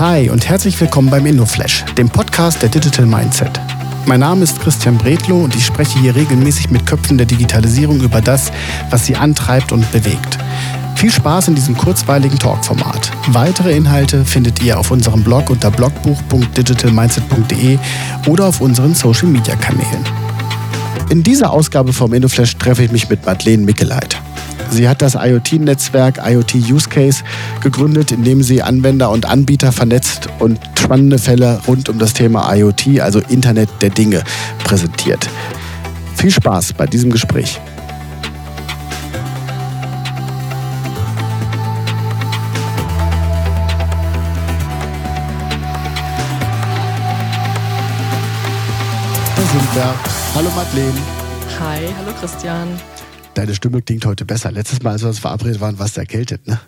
Hi und herzlich willkommen beim InnoFlash, dem Podcast der Digital Mindset. Mein Name ist Christian Bredlow und ich spreche hier regelmäßig mit Köpfen der Digitalisierung über das, was sie antreibt und bewegt. Viel Spaß in diesem kurzweiligen Talkformat. Weitere Inhalte findet ihr auf unserem Blog unter blogbuch.digitalmindset.de oder auf unseren Social Media Kanälen. In dieser Ausgabe vom InnoFlash treffe ich mich mit Madeleine Mickeleit. Sie hat das IoT-Netzwerk IoT Use Case gegründet, in dem sie Anwender und Anbieter vernetzt und spannende Fälle rund um das Thema IoT, also Internet der Dinge, präsentiert. Viel Spaß bei diesem Gespräch. Da sind wir. Hallo Madeleine. Hi, hallo Christian. Deine Stimme klingt heute besser. Letztes Mal, als wir uns verabredet waren, warst du erkältet, ne?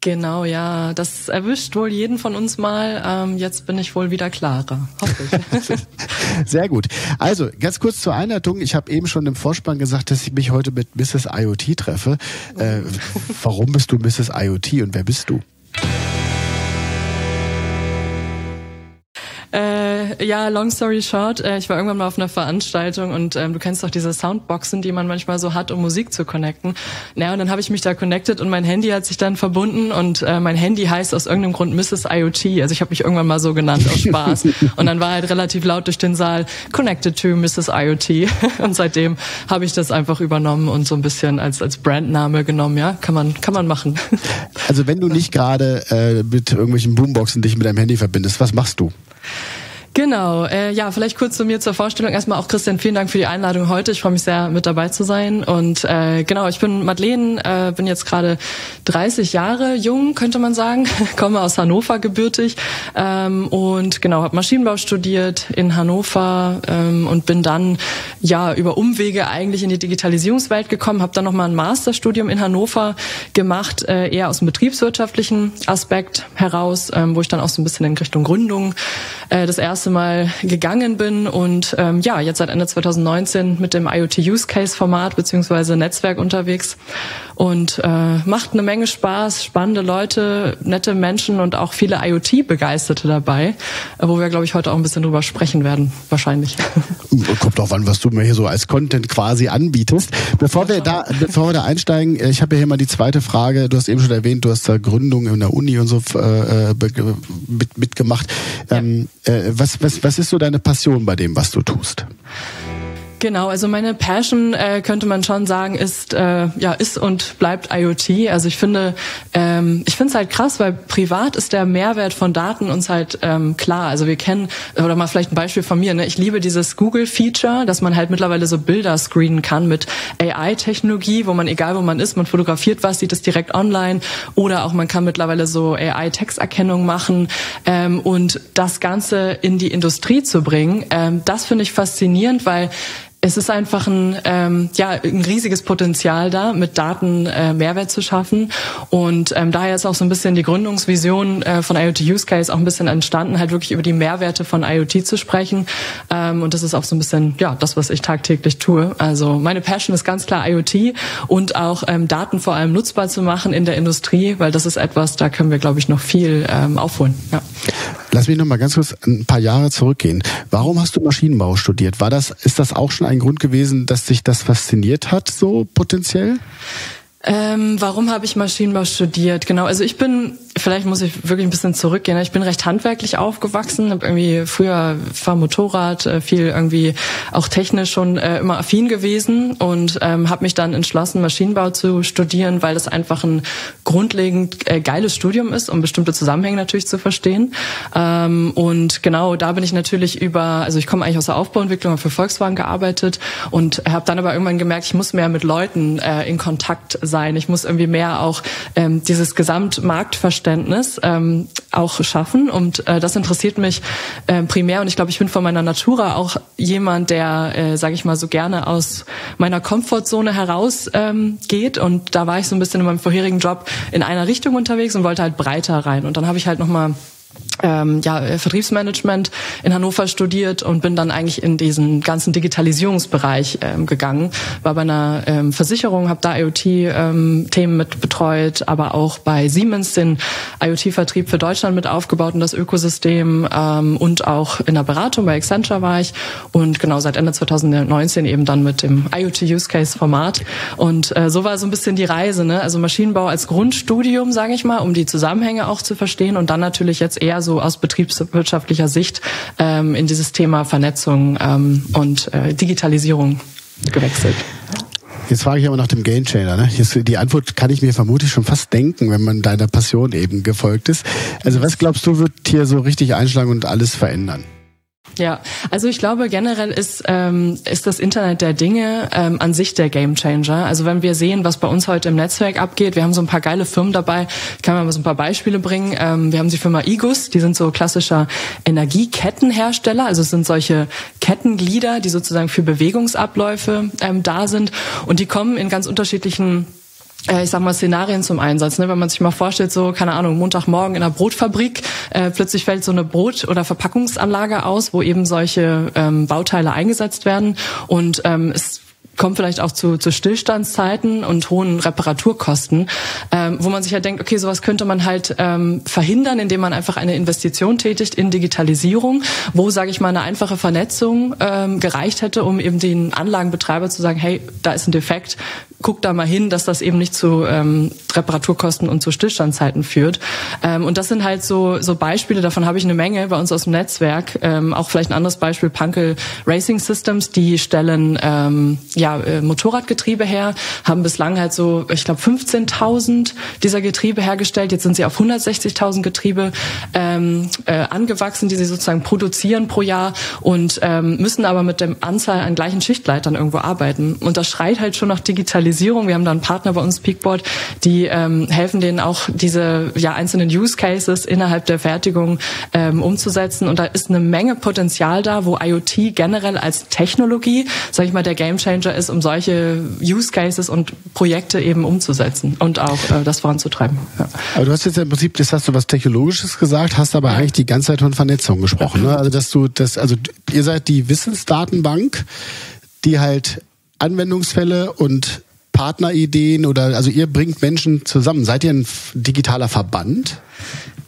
Genau, ja. Das erwischt wohl jeden von uns mal. Ähm, jetzt bin ich wohl wieder klarer. Hoffe ich. Sehr gut. Also, ganz kurz zur Einleitung. Ich habe eben schon im Vorspann gesagt, dass ich mich heute mit Mrs. IoT treffe. Äh, warum bist du Mrs. IoT und wer bist du? Äh, ja, long story short, äh, ich war irgendwann mal auf einer Veranstaltung und ähm, du kennst doch diese Soundboxen, die man manchmal so hat, um Musik zu connecten. Naja, und dann habe ich mich da connected und mein Handy hat sich dann verbunden und äh, mein Handy heißt aus irgendeinem Grund Mrs. IoT. Also ich habe mich irgendwann mal so genannt aus Spaß. und dann war halt relativ laut durch den Saal Connected to Mrs. IoT. und seitdem habe ich das einfach übernommen und so ein bisschen als als Brandname genommen. Ja, kann man kann man machen. Also wenn du nicht gerade äh, mit irgendwelchen Boomboxen dich mit deinem Handy verbindest, was machst du? Genau, äh, ja, vielleicht kurz zu mir zur Vorstellung. Erstmal auch Christian, vielen Dank für die Einladung heute. Ich freue mich sehr, mit dabei zu sein. Und äh, genau, ich bin Madeleine, äh, bin jetzt gerade 30 Jahre jung, könnte man sagen, komme aus Hannover gebürtig ähm, und genau, habe Maschinenbau studiert in Hannover ähm, und bin dann ja über Umwege eigentlich in die Digitalisierungswelt gekommen, habe dann nochmal ein Masterstudium in Hannover gemacht, äh, eher aus dem betriebswirtschaftlichen Aspekt heraus, ähm, wo ich dann auch so ein bisschen in Richtung Gründung äh, das erste Mal gegangen bin und ähm, ja, jetzt seit Ende 2019 mit dem IoT Use Case Format beziehungsweise Netzwerk unterwegs und äh, macht eine Menge Spaß, spannende Leute, nette Menschen und auch viele IoT-Begeisterte dabei, wo wir, glaube ich, heute auch ein bisschen drüber sprechen werden, wahrscheinlich. Kommt auch an, was du mir hier so als Content quasi anbietest. Bevor wir da, bevor wir da einsteigen, äh, ich habe ja hier mal die zweite Frage. Du hast eben schon erwähnt, du hast da Gründung in der Uni und so äh, äh mit, mitgemacht. Ähm, äh, was, was, was ist so deine Passion bei dem, was du tust? Genau, also meine Passion äh, könnte man schon sagen ist äh, ja ist und bleibt IoT. Also ich finde ähm, ich finde es halt krass, weil privat ist der Mehrwert von Daten uns halt ähm, klar. Also wir kennen oder mal vielleicht ein Beispiel von mir. Ne? Ich liebe dieses Google Feature, dass man halt mittlerweile so Bilder screenen kann mit AI-Technologie, wo man egal wo man ist, man fotografiert was, sieht es direkt online oder auch man kann mittlerweile so AI-Texterkennung machen ähm, und das Ganze in die Industrie zu bringen. Ähm, das finde ich faszinierend, weil es ist einfach ein, ähm, ja, ein riesiges Potenzial da, mit Daten äh, Mehrwert zu schaffen. Und ähm, daher ist auch so ein bisschen die Gründungsvision äh, von IoT Use Case auch ein bisschen entstanden, halt wirklich über die Mehrwerte von IoT zu sprechen. Ähm, und das ist auch so ein bisschen, ja, das, was ich tagtäglich tue. Also meine Passion ist ganz klar IoT und auch ähm, Daten vor allem nutzbar zu machen in der Industrie, weil das ist etwas, da können wir, glaube ich, noch viel ähm, aufholen. Ja. Lass mich noch mal ganz kurz ein paar Jahre zurückgehen. Warum hast du Maschinenbau studiert? War das, ist das auch schon ein Grund gewesen, dass sich das fasziniert hat, so potenziell? Ähm, warum habe ich Maschinenbau studiert? Genau, also ich bin vielleicht muss ich wirklich ein bisschen zurückgehen. Ich bin recht handwerklich aufgewachsen, habe irgendwie früher fahr Motorrad, äh, viel irgendwie auch technisch schon äh, immer affin gewesen und ähm, habe mich dann entschlossen, Maschinenbau zu studieren, weil das einfach ein grundlegend äh, geiles Studium ist, um bestimmte Zusammenhänge natürlich zu verstehen. Ähm, und genau da bin ich natürlich über, also ich komme eigentlich aus der Aufbauentwicklung, habe für Volkswagen gearbeitet und habe dann aber irgendwann gemerkt, ich muss mehr mit Leuten äh, in Kontakt sein. Ich muss irgendwie mehr auch ähm, dieses Gesamtmarktverständnis ähm, auch schaffen. Und äh, das interessiert mich äh, primär. Und ich glaube, ich bin von meiner Natura auch jemand, der, äh, sage ich mal, so gerne aus meiner Komfortzone heraus ähm, geht. Und da war ich so ein bisschen in meinem vorherigen Job in einer Richtung unterwegs und wollte halt breiter rein. Und dann habe ich halt nochmal ähm, ja, äh, Vertriebsmanagement in Hannover studiert und bin dann eigentlich in diesen ganzen Digitalisierungsbereich ähm, gegangen. War bei einer ähm, Versicherung, habe da IoT-Themen ähm, mit betreut, aber auch bei Siemens den IoT-Vertrieb für Deutschland mit aufgebaut und das Ökosystem ähm, und auch in der Beratung bei Accenture war ich und genau seit Ende 2019 eben dann mit dem IoT-Use-Case-Format und äh, so war so ein bisschen die Reise, ne? also Maschinenbau als Grundstudium, sage ich mal, um die Zusammenhänge auch zu verstehen und dann natürlich jetzt eher so aus betriebswirtschaftlicher Sicht ähm, in dieses Thema Vernetzung ähm, und äh, Digitalisierung gewechselt. Jetzt frage ich aber nach dem Gamechanger. Ne? die Antwort kann ich mir vermutlich schon fast denken, wenn man deiner Passion eben gefolgt ist. Also was glaubst du, wird hier so richtig einschlagen und alles verändern? Ja, also ich glaube generell ist ähm, ist das Internet der Dinge ähm, an sich der Gamechanger. Also wenn wir sehen, was bei uns heute im Netzwerk abgeht, wir haben so ein paar geile Firmen dabei. Ich kann mal so ein paar Beispiele bringen. Ähm, wir haben die Firma Igus, die sind so klassischer Energiekettenhersteller. Also es sind solche Kettenglieder, die sozusagen für Bewegungsabläufe ähm, da sind und die kommen in ganz unterschiedlichen ich sag mal, Szenarien zum Einsatz. Ne? Wenn man sich mal vorstellt, so, keine Ahnung, Montagmorgen in einer Brotfabrik, äh, plötzlich fällt so eine Brot- oder Verpackungsanlage aus, wo eben solche ähm, Bauteile eingesetzt werden. Und ähm, es kommt vielleicht auch zu, zu Stillstandszeiten und hohen Reparaturkosten, ähm, wo man sich ja denkt, okay, sowas könnte man halt ähm, verhindern, indem man einfach eine Investition tätigt in Digitalisierung, wo, sage ich mal, eine einfache Vernetzung ähm, gereicht hätte, um eben den Anlagenbetreiber zu sagen, hey, da ist ein Defekt, guck da mal hin, dass das eben nicht zu ähm, Reparaturkosten und zu Stillstandszeiten führt. Ähm, und das sind halt so, so Beispiele, davon habe ich eine Menge bei uns aus dem Netzwerk. Ähm, auch vielleicht ein anderes Beispiel, Punkel Racing Systems, die stellen ähm, ja, äh, Motorradgetriebe her, haben bislang halt so, ich glaube, 15.000 dieser Getriebe hergestellt. Jetzt sind sie auf 160.000 Getriebe ähm, äh, angewachsen, die sie sozusagen produzieren pro Jahr und ähm, müssen aber mit der Anzahl an gleichen Schichtleitern irgendwo arbeiten. Und das schreit halt schon nach Digitalisierung. Wir haben da einen Partner bei uns, Peakboard, die ähm, helfen denen auch diese ja, einzelnen Use Cases innerhalb der Fertigung ähm, umzusetzen. Und da ist eine Menge Potenzial da, wo IoT generell als Technologie, sage ich mal, der Gamechanger ist, um solche Use Cases und Projekte eben umzusetzen und auch äh, das voranzutreiben. Ja. Aber du hast jetzt im Prinzip, das hast du was Technologisches gesagt, hast aber eigentlich die ganze Zeit von Vernetzung gesprochen. Ne? Also dass du das, also ihr seid die Wissensdatenbank, die halt Anwendungsfälle und Partnerideen oder also ihr bringt Menschen zusammen. Seid ihr ein digitaler Verband?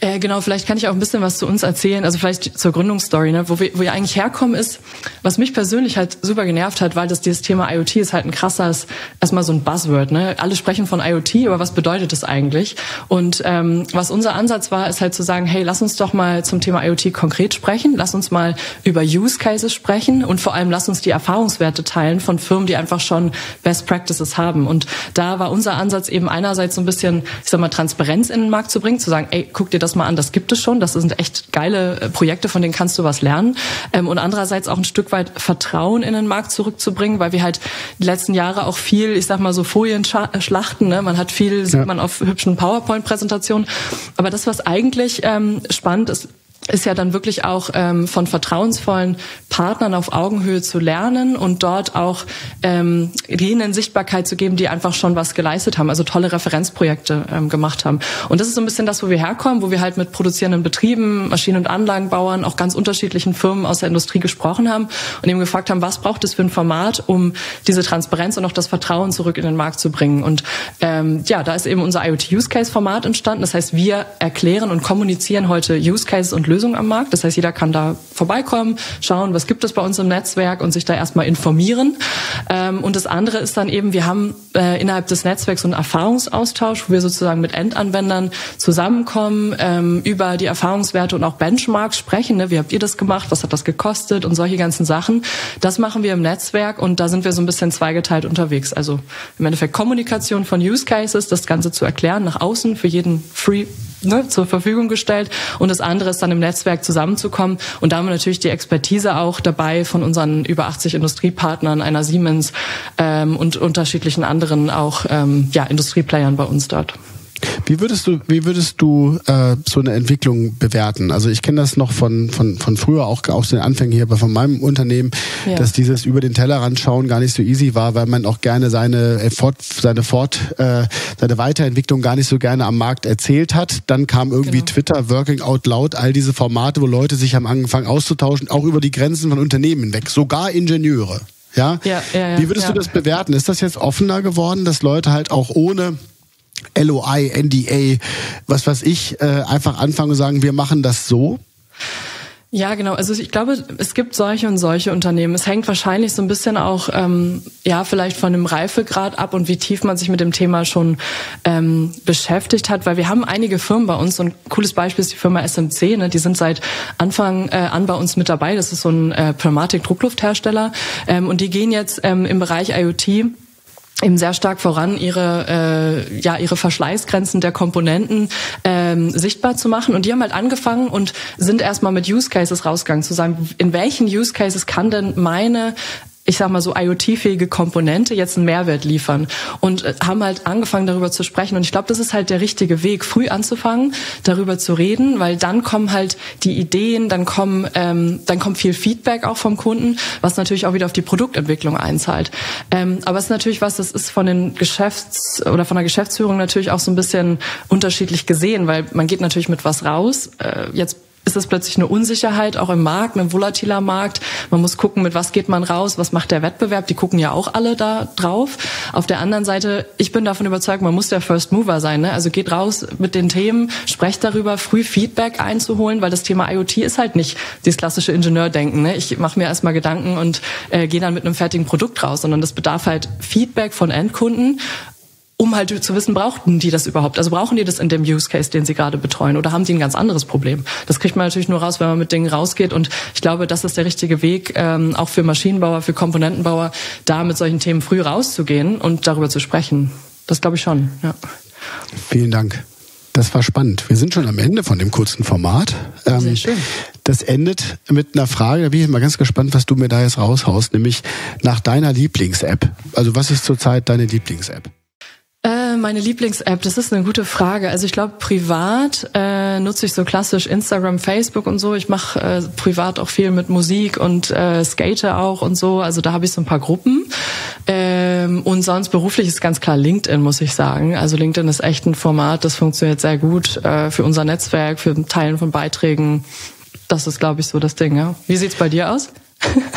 Äh, genau, vielleicht kann ich auch ein bisschen was zu uns erzählen. Also vielleicht zur Gründungsstory, ne? wo, wir, wo wir eigentlich herkommen ist, was mich persönlich halt super genervt hat, weil das dieses Thema IoT ist halt ein krasses, erstmal so ein Buzzword. Ne? Alle sprechen von IoT, aber was bedeutet das eigentlich? Und ähm, was unser Ansatz war, ist halt zu sagen, hey, lass uns doch mal zum Thema IoT konkret sprechen, lass uns mal über Use Cases sprechen und vor allem lass uns die Erfahrungswerte teilen von Firmen, die einfach schon Best Practices haben. Und da war unser Ansatz eben einerseits so ein bisschen, ich sag mal, Transparenz in den Markt zu bringen, zu sagen, ey, guck dir das mal an, das gibt es schon, das sind echt geile äh, Projekte, von denen kannst du was lernen. Ähm, und andererseits auch ein Stück weit Vertrauen in den Markt zurückzubringen, weil wir halt die letzten Jahre auch viel, ich sag mal so Folien schlachten, ne? man hat viel, sieht man auf hübschen PowerPoint-Präsentationen. Aber das, was eigentlich ähm, spannend ist, ist ja dann wirklich auch ähm, von vertrauensvollen Partnern auf Augenhöhe zu lernen und dort auch ähm, denen Sichtbarkeit zu geben, die einfach schon was geleistet haben, also tolle Referenzprojekte ähm, gemacht haben. Und das ist so ein bisschen das, wo wir herkommen, wo wir halt mit produzierenden Betrieben, Maschinen- und Anlagenbauern, auch ganz unterschiedlichen Firmen aus der Industrie gesprochen haben und eben gefragt haben, was braucht es für ein Format, um diese Transparenz und auch das Vertrauen zurück in den Markt zu bringen. Und ähm, ja, da ist eben unser IoT-Use-Case-Format entstanden. Das heißt, wir erklären und kommunizieren heute Use Cases und Lösungen Lösung am Markt. Das heißt, jeder kann da vorbeikommen, schauen, was gibt es bei uns im Netzwerk und sich da erstmal informieren. Ähm, und das andere ist dann eben, wir haben äh, innerhalb des Netzwerks so einen Erfahrungsaustausch, wo wir sozusagen mit Endanwendern zusammenkommen, ähm, über die Erfahrungswerte und auch Benchmarks sprechen. Ne? Wie habt ihr das gemacht? Was hat das gekostet? Und solche ganzen Sachen. Das machen wir im Netzwerk und da sind wir so ein bisschen zweigeteilt unterwegs. Also im Endeffekt Kommunikation von Use Cases, das Ganze zu erklären nach außen für jeden free ne, zur Verfügung gestellt. Und das andere ist dann im Netzwerk zusammenzukommen. Und da haben wir natürlich die Expertise auch dabei von unseren über 80 Industriepartnern, einer Siemens ähm, und unterschiedlichen anderen auch ähm, ja, Industrieplayern bei uns dort. Wie würdest du, wie würdest du äh, so eine Entwicklung bewerten? Also ich kenne das noch von, von, von früher, auch aus den Anfängen hier von meinem Unternehmen, ja. dass dieses über den Tellerrand schauen gar nicht so easy war, weil man auch gerne seine äh, Fort, seine Fort, äh, seine Weiterentwicklung gar nicht so gerne am Markt erzählt hat. Dann kam irgendwie genau. Twitter, Working Out Loud, all diese Formate, wo Leute sich haben angefangen auszutauschen, auch über die Grenzen von Unternehmen weg, sogar Ingenieure. Ja? Ja, ja, ja Wie würdest du das bewerten? Ist das jetzt offener geworden, dass Leute halt auch ohne LOI, NDA, was weiß ich, äh, einfach anfangen und sagen, wir machen das so? Ja, genau. Also ich glaube, es gibt solche und solche Unternehmen. Es hängt wahrscheinlich so ein bisschen auch, ähm, ja, vielleicht von dem Reifegrad ab und wie tief man sich mit dem Thema schon ähm, beschäftigt hat. Weil wir haben einige Firmen bei uns. So ein cooles Beispiel ist die Firma SMC. Ne? Die sind seit Anfang äh, an bei uns mit dabei. Das ist so ein äh, Pneumatik-Drucklufthersteller. Ähm, und die gehen jetzt ähm, im Bereich IoT eben sehr stark voran, ihre äh, ja ihre Verschleißgrenzen der Komponenten ähm, sichtbar zu machen. Und die haben halt angefangen und sind erstmal mit Use Cases rausgegangen, zu sagen, in welchen Use Cases kann denn meine ich sag mal so IoT-fähige Komponente jetzt einen Mehrwert liefern und äh, haben halt angefangen darüber zu sprechen und ich glaube, das ist halt der richtige Weg, früh anzufangen, darüber zu reden, weil dann kommen halt die Ideen, dann kommen ähm, dann kommt viel Feedback auch vom Kunden, was natürlich auch wieder auf die Produktentwicklung einzahlt. Ähm, aber es ist natürlich was, das ist von den Geschäfts- oder von der Geschäftsführung natürlich auch so ein bisschen unterschiedlich gesehen, weil man geht natürlich mit was raus. Äh, jetzt ist es plötzlich eine Unsicherheit auch im Markt, ein volatiler Markt. Man muss gucken, mit was geht man raus, was macht der Wettbewerb. Die gucken ja auch alle da drauf. Auf der anderen Seite, ich bin davon überzeugt, man muss der First Mover sein. Ne? Also geht raus mit den Themen, sprecht darüber, früh Feedback einzuholen, weil das Thema IoT ist halt nicht dieses klassische Ingenieurdenken. Ne? Ich mache mir erstmal Gedanken und äh, gehe dann mit einem fertigen Produkt raus, sondern das bedarf halt Feedback von Endkunden um halt zu wissen, brauchten die das überhaupt? Also brauchen die das in dem Use Case, den sie gerade betreuen? Oder haben die ein ganz anderes Problem? Das kriegt man natürlich nur raus, wenn man mit Dingen rausgeht. Und ich glaube, das ist der richtige Weg, ähm, auch für Maschinenbauer, für Komponentenbauer, da mit solchen Themen früh rauszugehen und darüber zu sprechen. Das glaube ich schon, ja. Vielen Dank. Das war spannend. Wir sind schon am Ende von dem kurzen Format. Ähm, Sehr schön. Das endet mit einer Frage, da bin ich mal ganz gespannt, was du mir da jetzt raushaust, nämlich nach deiner Lieblings-App. Also was ist zurzeit deine Lieblings-App? Meine Lieblings-App, das ist eine gute Frage. Also ich glaube, privat äh, nutze ich so klassisch Instagram, Facebook und so. Ich mache äh, privat auch viel mit Musik und äh, skate auch und so. Also da habe ich so ein paar Gruppen. Ähm, und sonst beruflich ist ganz klar LinkedIn, muss ich sagen. Also LinkedIn ist echt ein Format, das funktioniert sehr gut äh, für unser Netzwerk, für Teilen von Beiträgen. Das ist, glaube ich, so das Ding. Ja. Wie sieht's bei dir aus?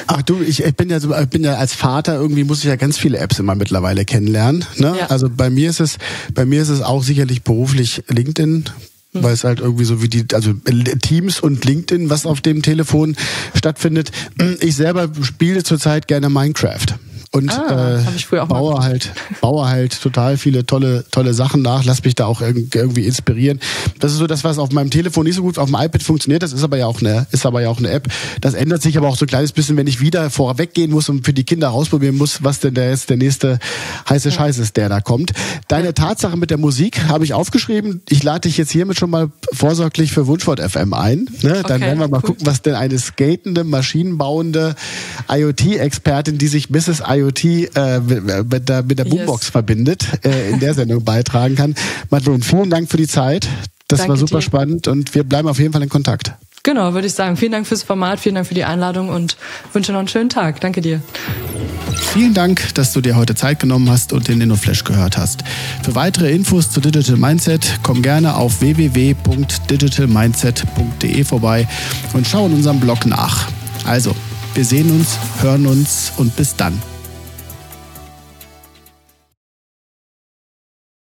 Ach du, ich, ich bin ja so, ich bin ja als Vater irgendwie muss ich ja ganz viele Apps immer mittlerweile kennenlernen. Ne? Ja. Also bei mir ist es, bei mir ist es auch sicherlich beruflich LinkedIn, hm. weil es halt irgendwie so wie die, also Teams und LinkedIn, was auf dem Telefon stattfindet. Ich selber spiele zurzeit gerne Minecraft und ah, äh, baue halt baue halt total viele tolle tolle Sachen nach, lass mich da auch irgendwie inspirieren. Das ist so das, was auf meinem Telefon nicht so gut auf dem iPad funktioniert. Das ist aber ja auch eine ist aber ja auch eine App. Das ändert sich aber auch so ein kleines bisschen, wenn ich wieder vorweggehen muss und für die Kinder ausprobieren muss, was denn der jetzt der nächste heiße Scheiß ist, der da kommt. Deine Tatsache mit der Musik habe ich aufgeschrieben. Ich lade dich jetzt hiermit schon mal vorsorglich für Wunschwort FM ein. Ne? Dann okay, werden wir mal cool. gucken, was denn eine skatende, maschinenbauende IoT-Expertin, die sich Mrs. IoT IoT äh, mit der, mit der Boombox yes. verbindet, äh, in der Sendung beitragen kann. Madeleine, vielen Dank für die Zeit. Das Danke war super dir. spannend und wir bleiben auf jeden Fall in Kontakt. Genau, würde ich sagen. Vielen Dank fürs Format, vielen Dank für die Einladung und wünsche noch einen schönen Tag. Danke dir. Vielen Dank, dass du dir heute Zeit genommen hast und den InnoFlash gehört hast. Für weitere Infos zu Digital Mindset komm gerne auf www.digitalmindset.de vorbei und schau in unserem Blog nach. Also, wir sehen uns, hören uns und bis dann.